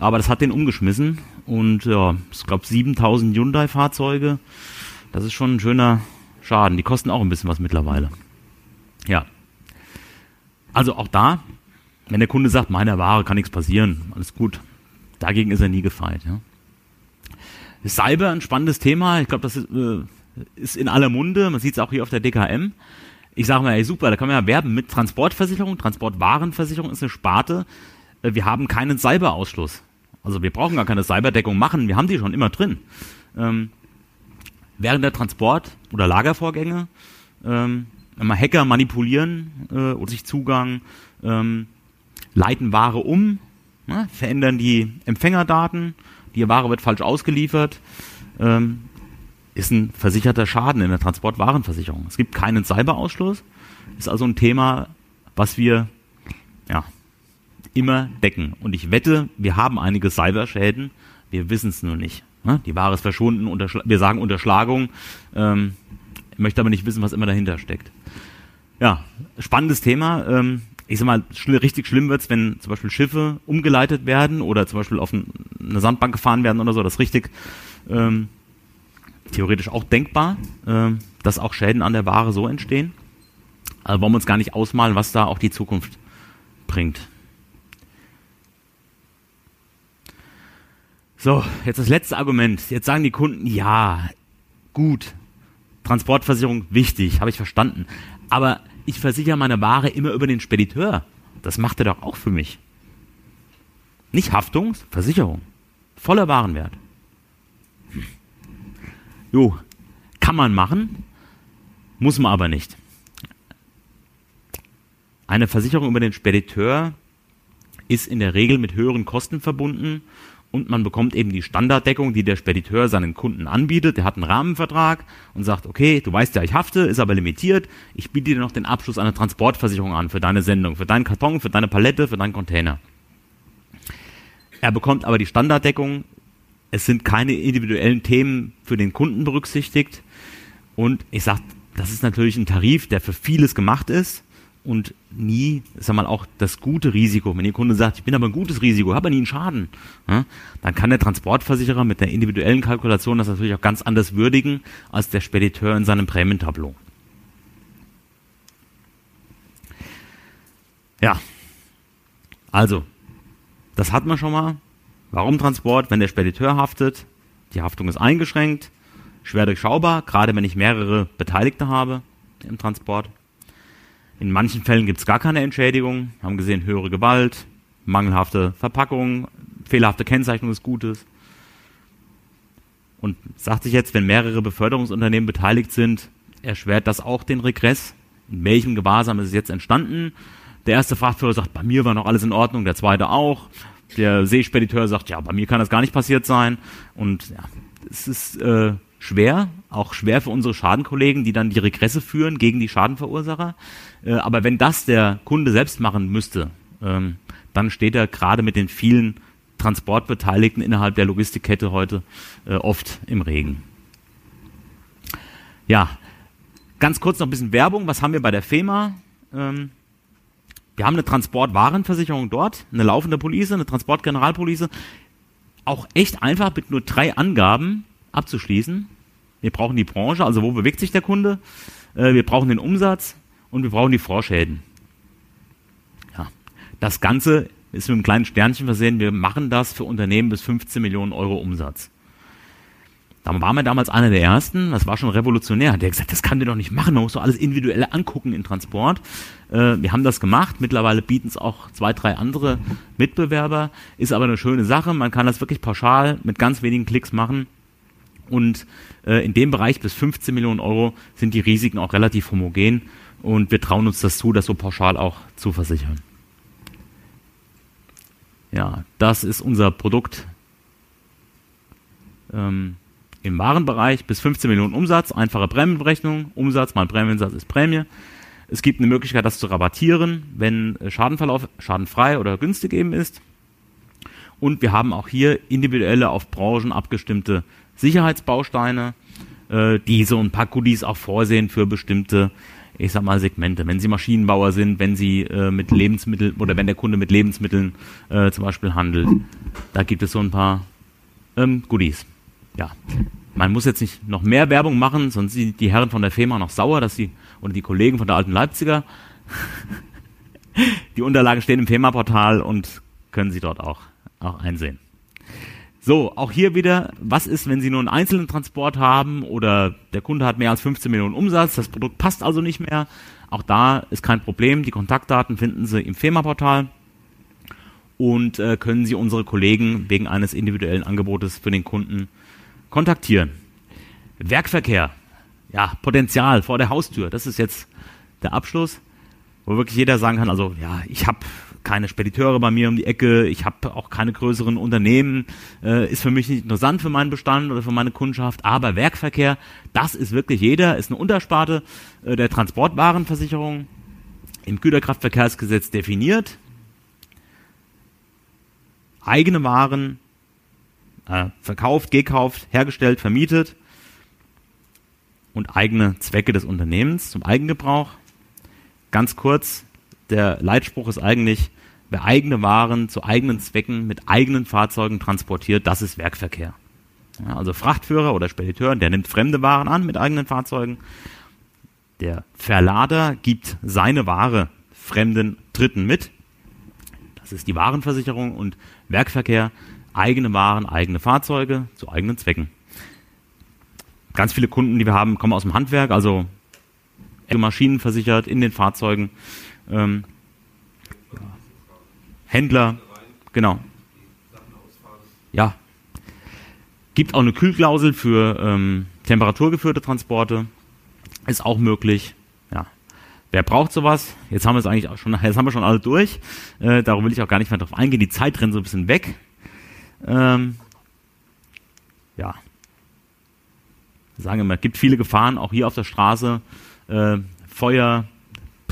Aber das hat den umgeschmissen. Und ja, ich glaube 7000 Hyundai-Fahrzeuge. Das ist schon ein schöner Schaden. Die kosten auch ein bisschen was mittlerweile. Ja. Also auch da, wenn der Kunde sagt, meiner Ware kann nichts passieren, alles gut. Dagegen ist er nie gefeit. Ja. Cyber ein spannendes Thema. Ich glaube, das ist, äh, ist in aller Munde. Man sieht es auch hier auf der DKM ich sage mal, ey, super, da kann man ja werben mit Transportversicherung. Transportwarenversicherung ist eine Sparte. Äh, wir haben keinen Cyberausschluss. Also wir brauchen gar keine Cyberdeckung machen, wir haben die schon immer drin. Ähm, während der Transport- oder Lagervorgänge ähm, wenn man Hacker manipulieren äh, oder sich Zugang, ähm, leiten Ware um, ne, verändern die Empfängerdaten, die Ware wird falsch ausgeliefert, ähm, ist ein versicherter Schaden in der Transportwarenversicherung. Es gibt keinen Cyberausschluss, ist also ein Thema, was wir ja, immer decken. Und ich wette, wir haben einige Cyberschäden, wir wissen es nur nicht. Ne? Die Ware ist verschwunden, wir sagen Unterschlagung, ähm, möchte aber nicht wissen, was immer dahinter steckt. Ja, spannendes Thema. Ähm, ich sag mal, schl richtig schlimm wird's, wenn zum Beispiel Schiffe umgeleitet werden oder zum Beispiel auf ein, eine Sandbank gefahren werden oder so, das richtig ähm, theoretisch auch denkbar, äh, dass auch Schäden an der Ware so entstehen. Also wollen wir uns gar nicht ausmalen, was da auch die Zukunft bringt. So, jetzt das letzte Argument. Jetzt sagen die Kunden, ja, gut, Transportversicherung wichtig, habe ich verstanden. Aber ich versichere meine Ware immer über den Spediteur. Das macht er doch auch für mich. Nicht Haftung, Versicherung. Voller Warenwert. Jo, kann man machen, muss man aber nicht. Eine Versicherung über den Spediteur ist in der Regel mit höheren Kosten verbunden und man bekommt eben die Standarddeckung, die der Spediteur seinen Kunden anbietet. Der hat einen Rahmenvertrag und sagt, okay, du weißt ja, ich hafte, ist aber limitiert. Ich biete dir noch den Abschluss einer Transportversicherung an für deine Sendung, für deinen Karton, für deine Palette, für deinen Container. Er bekommt aber die Standarddeckung. Es sind keine individuellen Themen für den Kunden berücksichtigt. Und ich sage, das ist natürlich ein Tarif, der für vieles gemacht ist und nie, sag mal, auch das gute Risiko. Wenn Ihr Kunde sagt, ich bin aber ein gutes Risiko, habe aber nie einen Schaden, ja, dann kann der Transportversicherer mit der individuellen Kalkulation das natürlich auch ganz anders würdigen als der Spediteur in seinem Prämientableau. Ja, also, das hat man schon mal. Warum Transport? Wenn der Spediteur haftet, die Haftung ist eingeschränkt, schwer durchschaubar, gerade wenn ich mehrere Beteiligte habe im Transport. In manchen Fällen gibt es gar keine Entschädigung. Wir haben gesehen, höhere Gewalt, mangelhafte Verpackung, fehlerhafte Kennzeichnung des Gutes. Und sagt sich jetzt, wenn mehrere Beförderungsunternehmen beteiligt sind, erschwert das auch den Regress. In welchem Gewahrsam ist es jetzt entstanden? Der erste Frachtführer sagt, bei mir war noch alles in Ordnung, der zweite auch. Der Seespediteur sagt, ja, bei mir kann das gar nicht passiert sein. Und ja, es ist äh, schwer, auch schwer für unsere Schadenkollegen, die dann die Regresse führen gegen die Schadenverursacher. Äh, aber wenn das der Kunde selbst machen müsste, ähm, dann steht er gerade mit den vielen Transportbeteiligten innerhalb der Logistikkette heute äh, oft im Regen. Ja, ganz kurz noch ein bisschen Werbung. Was haben wir bei der FEMA? Ähm, wir haben eine Transportwarenversicherung dort, eine laufende Police, eine Transportgeneralpolice. Auch echt einfach mit nur drei Angaben abzuschließen. Wir brauchen die Branche, also wo bewegt sich der Kunde. Äh, wir brauchen den Umsatz und wir brauchen die Vorschäden. Ja. Das Ganze ist mit einem kleinen Sternchen versehen. Wir machen das für Unternehmen bis 15 Millionen Euro Umsatz. Da waren wir damals einer der ersten, das war schon revolutionär. Der hat gesagt, das kann der doch nicht machen, man muss doch alles individuell angucken in Transport. Äh, wir haben das gemacht, mittlerweile bieten es auch zwei, drei andere Mitbewerber, ist aber eine schöne Sache, man kann das wirklich pauschal mit ganz wenigen Klicks machen. Und äh, in dem Bereich bis 15 Millionen Euro sind die Risiken auch relativ homogen und wir trauen uns das zu, das so pauschal auch zu versichern. Ja, das ist unser Produkt. Ähm, im Warenbereich bis 15 Millionen Umsatz, einfache Prämienberechnung, Umsatz mal Prämiensatz ist Prämie. Es gibt eine Möglichkeit, das zu rabattieren, wenn Schadenverlauf schadenfrei oder günstig eben ist. Und wir haben auch hier individuelle auf Branchen abgestimmte Sicherheitsbausteine, äh, die so ein paar Goodies auch vorsehen für bestimmte, ich sag mal, Segmente. Wenn Sie Maschinenbauer sind, wenn Sie äh, mit Lebensmitteln oder wenn der Kunde mit Lebensmitteln äh, zum Beispiel handelt, da gibt es so ein paar ähm, Goodies ja, man muss jetzt nicht noch mehr Werbung machen, sonst sind die Herren von der FEMA noch sauer, dass sie, oder die Kollegen von der alten Leipziger, die Unterlagen stehen im FEMA-Portal und können Sie dort auch, auch einsehen. So, auch hier wieder, was ist, wenn Sie nur einen einzelnen Transport haben oder der Kunde hat mehr als 15 Millionen Umsatz, das Produkt passt also nicht mehr. Auch da ist kein Problem. Die Kontaktdaten finden Sie im FEMA-Portal und äh, können Sie unsere Kollegen wegen eines individuellen Angebotes für den Kunden kontaktieren. Werkverkehr, ja, Potenzial vor der Haustür, das ist jetzt der Abschluss, wo wirklich jeder sagen kann, also ja, ich habe keine Spediteure bei mir um die Ecke, ich habe auch keine größeren Unternehmen, äh, ist für mich nicht interessant für meinen Bestand oder für meine Kundschaft, aber Werkverkehr, das ist wirklich jeder, ist eine Untersparte äh, der Transportwarenversicherung im Güterkraftverkehrsgesetz definiert. Eigene Waren äh, verkauft, gekauft, hergestellt, vermietet und eigene Zwecke des Unternehmens zum Eigengebrauch. Ganz kurz, der Leitspruch ist eigentlich, wer eigene Waren zu eigenen Zwecken mit eigenen Fahrzeugen transportiert, das ist Werkverkehr. Ja, also Frachtführer oder Spediteur, der nimmt fremde Waren an mit eigenen Fahrzeugen. Der Verlader gibt seine Ware fremden Dritten mit. Das ist die Warenversicherung und Werkverkehr eigene Waren, eigene Fahrzeuge zu eigenen Zwecken. Ganz viele Kunden, die wir haben, kommen aus dem Handwerk, also Maschinen versichert in den Fahrzeugen. Ähm, Händler, genau. Ja. Gibt auch eine Kühlklausel für ähm, temperaturgeführte Transporte. Ist auch möglich. Ja. Wer braucht sowas? Jetzt haben wir es eigentlich auch schon, jetzt haben wir schon alle durch. Äh, darum will ich auch gar nicht mehr drauf eingehen. Die Zeit rennt so ein bisschen weg. Ähm, ja. Sagen wir mal, es gibt viele Gefahren, auch hier auf der Straße. Äh, Feuer,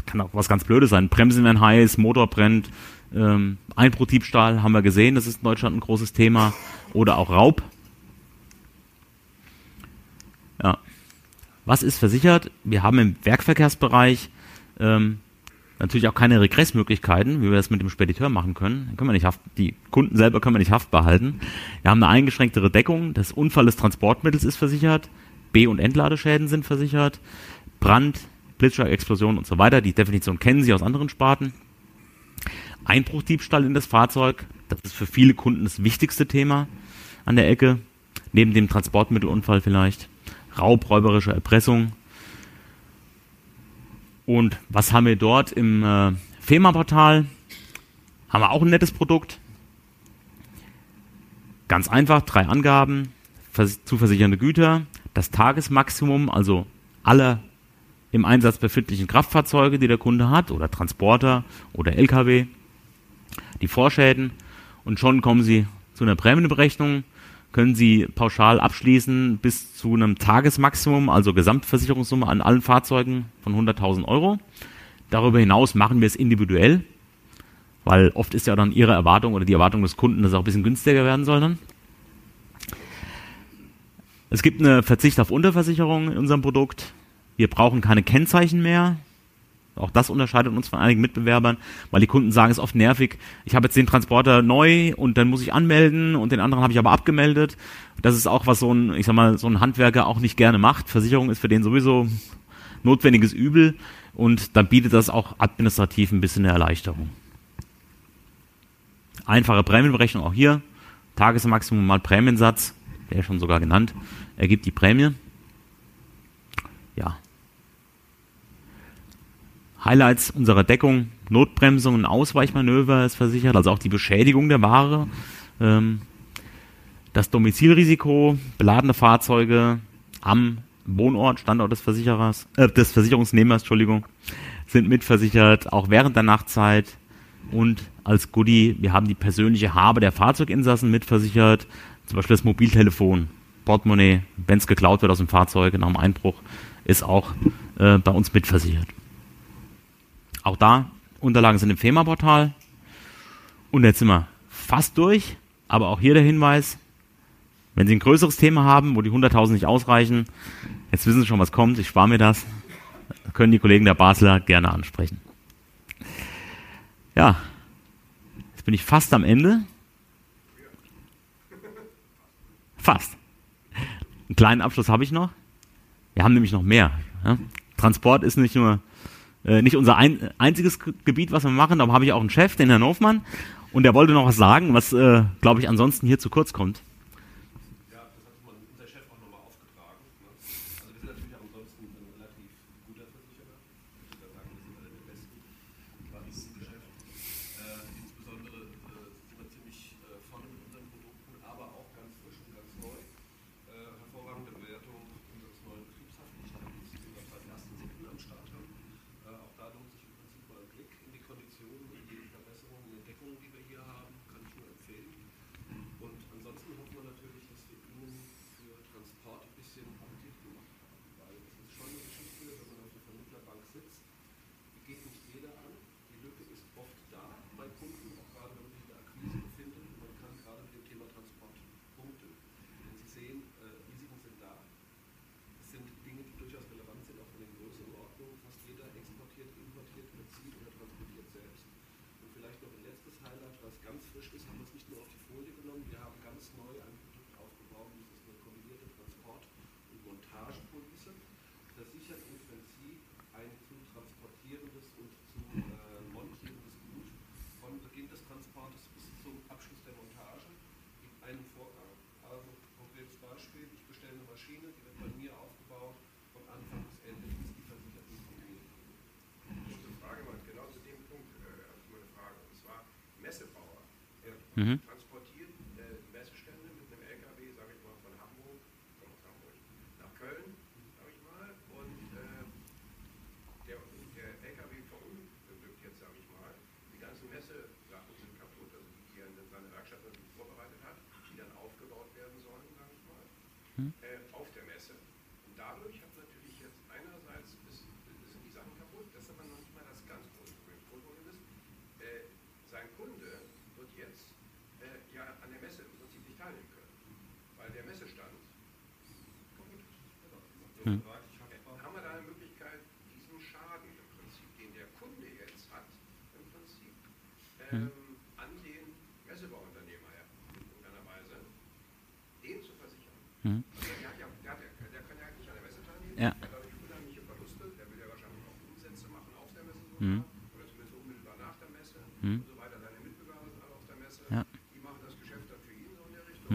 kann auch was ganz Blödes sein. Bremsen werden heiß, Motor brennt. Ähm, Einbruchdiebstahl haben wir gesehen, das ist in Deutschland ein großes Thema. Oder auch Raub. Ja. Was ist versichert? Wir haben im Werkverkehrsbereich ähm, natürlich auch keine Regressmöglichkeiten, wie wir das mit dem Spediteur machen können. Können wir nicht haft, die Kunden selber können wir nicht haftbar halten. Wir haben eine eingeschränktere Deckung. Das Unfall des Transportmittels ist versichert. B- und Entladeschäden sind versichert. Brand, Blitzschlag, Explosion und so weiter. Die Definition kennen Sie aus anderen Sparten. Einbruchdiebstahl in das Fahrzeug. Das ist für viele Kunden das wichtigste Thema an der Ecke. Neben dem Transportmittelunfall vielleicht. Raub, räuberische Erpressung, und was haben wir dort im äh, FEMA-Portal? Haben wir auch ein nettes Produkt. Ganz einfach, drei Angaben, vers zu versichernde Güter, das Tagesmaximum, also alle im Einsatz befindlichen Kraftfahrzeuge, die der Kunde hat, oder Transporter oder LKW, die Vorschäden und schon kommen Sie zu einer Prämienberechnung können Sie pauschal abschließen bis zu einem Tagesmaximum, also Gesamtversicherungssumme an allen Fahrzeugen von 100.000 Euro. Darüber hinaus machen wir es individuell, weil oft ist ja dann Ihre Erwartung oder die Erwartung des Kunden, dass es auch ein bisschen günstiger werden soll dann. Es gibt eine Verzicht auf Unterversicherung in unserem Produkt. Wir brauchen keine Kennzeichen mehr. Auch das unterscheidet uns von einigen Mitbewerbern, weil die Kunden sagen, es ist oft nervig. Ich habe jetzt den Transporter neu und dann muss ich anmelden und den anderen habe ich aber abgemeldet. Das ist auch was so ein, ich sag mal, so ein Handwerker auch nicht gerne macht. Versicherung ist für den sowieso notwendiges Übel und dann bietet das auch administrativ ein bisschen eine Erleichterung. Einfache Prämienberechnung auch hier. Tagesmaximum mal Prämiensatz, der ist schon sogar genannt, ergibt die Prämie. Ja, Highlights unserer Deckung, Notbremsung und Ausweichmanöver ist versichert, also auch die Beschädigung der Ware, ähm, das Domizilrisiko, beladene Fahrzeuge am Wohnort, Standort des Versicherers, äh, des Versicherungsnehmers, Entschuldigung, sind mitversichert, auch während der Nachtzeit und als Goodie, wir haben die persönliche Habe der Fahrzeuginsassen mitversichert, zum Beispiel das Mobiltelefon, Portemonnaie, wenn es geklaut wird aus dem Fahrzeug nach dem Einbruch, ist auch äh, bei uns mitversichert. Auch da, Unterlagen sind im FEMA-Portal. Und jetzt sind wir fast durch. Aber auch hier der Hinweis, wenn Sie ein größeres Thema haben, wo die 100.000 nicht ausreichen, jetzt wissen Sie schon, was kommt, ich spare mir das, können die Kollegen der Basler gerne ansprechen. Ja, jetzt bin ich fast am Ende. Fast. Einen kleinen Abschluss habe ich noch. Wir haben nämlich noch mehr. Transport ist nicht nur äh, nicht unser ein, einziges Gebiet, was wir machen. Da habe ich auch einen Chef, den Herrn Hofmann. Und der wollte noch was sagen, was, äh, glaube ich, ansonsten hier zu kurz kommt. Mhm. Transportiert äh, Messestände mit einem LKW, sage ich mal, von Hamburg, von Hamburg nach Köln, sage ich mal, und äh, der, der LKW verunglückt jetzt, sage ich mal. Die ganzen Messesachen sind kaputt, also die er in seiner Werkstatt vorbereitet hat. äh, auf der Messe. Und dadurch hat natürlich jetzt einerseits ist, sind die Sachen kaputt, das ist aber noch nicht mal das ganz große Problem. Das große Problem ist, äh, sein Kunde wird jetzt äh, ja an der Messe im Prinzip nicht teilnehmen können, weil der Messestand kaputt ist. Haben wir da eine Möglichkeit, diesen Schaden im Prinzip, den der Kunde jetzt hat, im Prinzip ähm, an den Messebauunternehmer ja, in irgendeiner Weise, den zu versichern? Mhm. Der, hat ja, der, hat ja, der kann ja nicht an der Messe teilnehmen, Ja. der hat dadurch unheimliche Verluste, der will ja wahrscheinlich auch Umsätze machen auf der Messe Mhm. sogar, oder zumindest unmittelbar nach der Messe Mhm. und so weiter. Seine Mitbewerber sind alle auf der Messe, Ja. die machen das Geschäft dann für ihn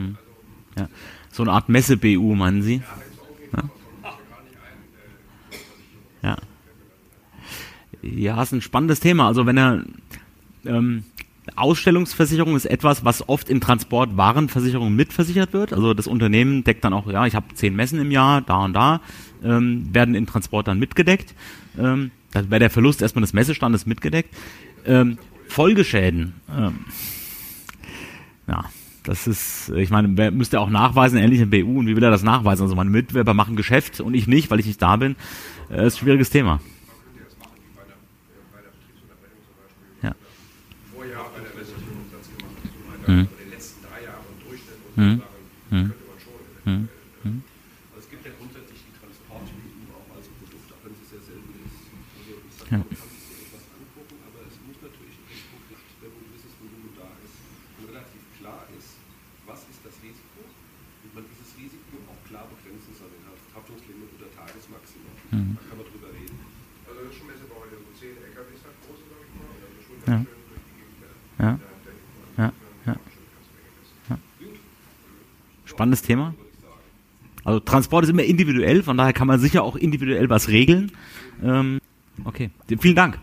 Also, Ja. So eine Art Messe-BU, meinen Sie? ja, ja. Ja. Ist ein spannendes Thema. Also wenn er ähm, Ausstellungsversicherung ist etwas, was oft in Transportwarenversicherungen mitversichert wird. Also das Unternehmen deckt dann auch, ja, ich habe zehn Messen im Jahr, da und da, ähm, werden in Transport dann mitgedeckt. Ähm, da wäre der Verlust erstmal des Messestandes mitgedeckt. Ähm, Folgeschäden, ähm, ja, das ist, ich meine, wer müsste auch nachweisen, ähnlich im BU, und wie will er das nachweisen? Also meine Mitbewerber machen Geschäft und ich nicht, weil ich nicht da bin. Äh, ist ein schwieriges Thema. Man könnte das machen wie bei der, äh, bei der Betriebsunterbrechung zum Beispiel. Ja. Vorjahr bei der den Umsatz gemacht und so weiter. Mhm. Aber den letzten drei Jahre im Durchschnitt und Mhm. so Sachen könnte man schon eventuell. äh, Also es gibt ja grundsätzlich die Transport-EU auch als Produkt, auch wenn sie sehr selten ist. Also ich sage, Ja. man kann sich so etwas angucken, aber es muss natürlich ein Produkt, wenn ein gewisses Volumen da ist, und relativ klar ist, was ist das Risiko und man dieses Risiko auch klar begrenzen soll in Haftungslimit oder Tagesmaximum. Da kann man drüber reden. Also das ist schon Messebauer, der so 10 LKWs hat, große, sag ich mal, oder so schon Ja. ganz schön durch die Gegend fährt. Ja. Der- der- Ja. der- Ja. schon eine ganze Menge Messe. Spannendes Thema. Also Transport ist immer individuell, von daher kann man sicher auch individuell was regeln. Ähm, okay, vielen Dank.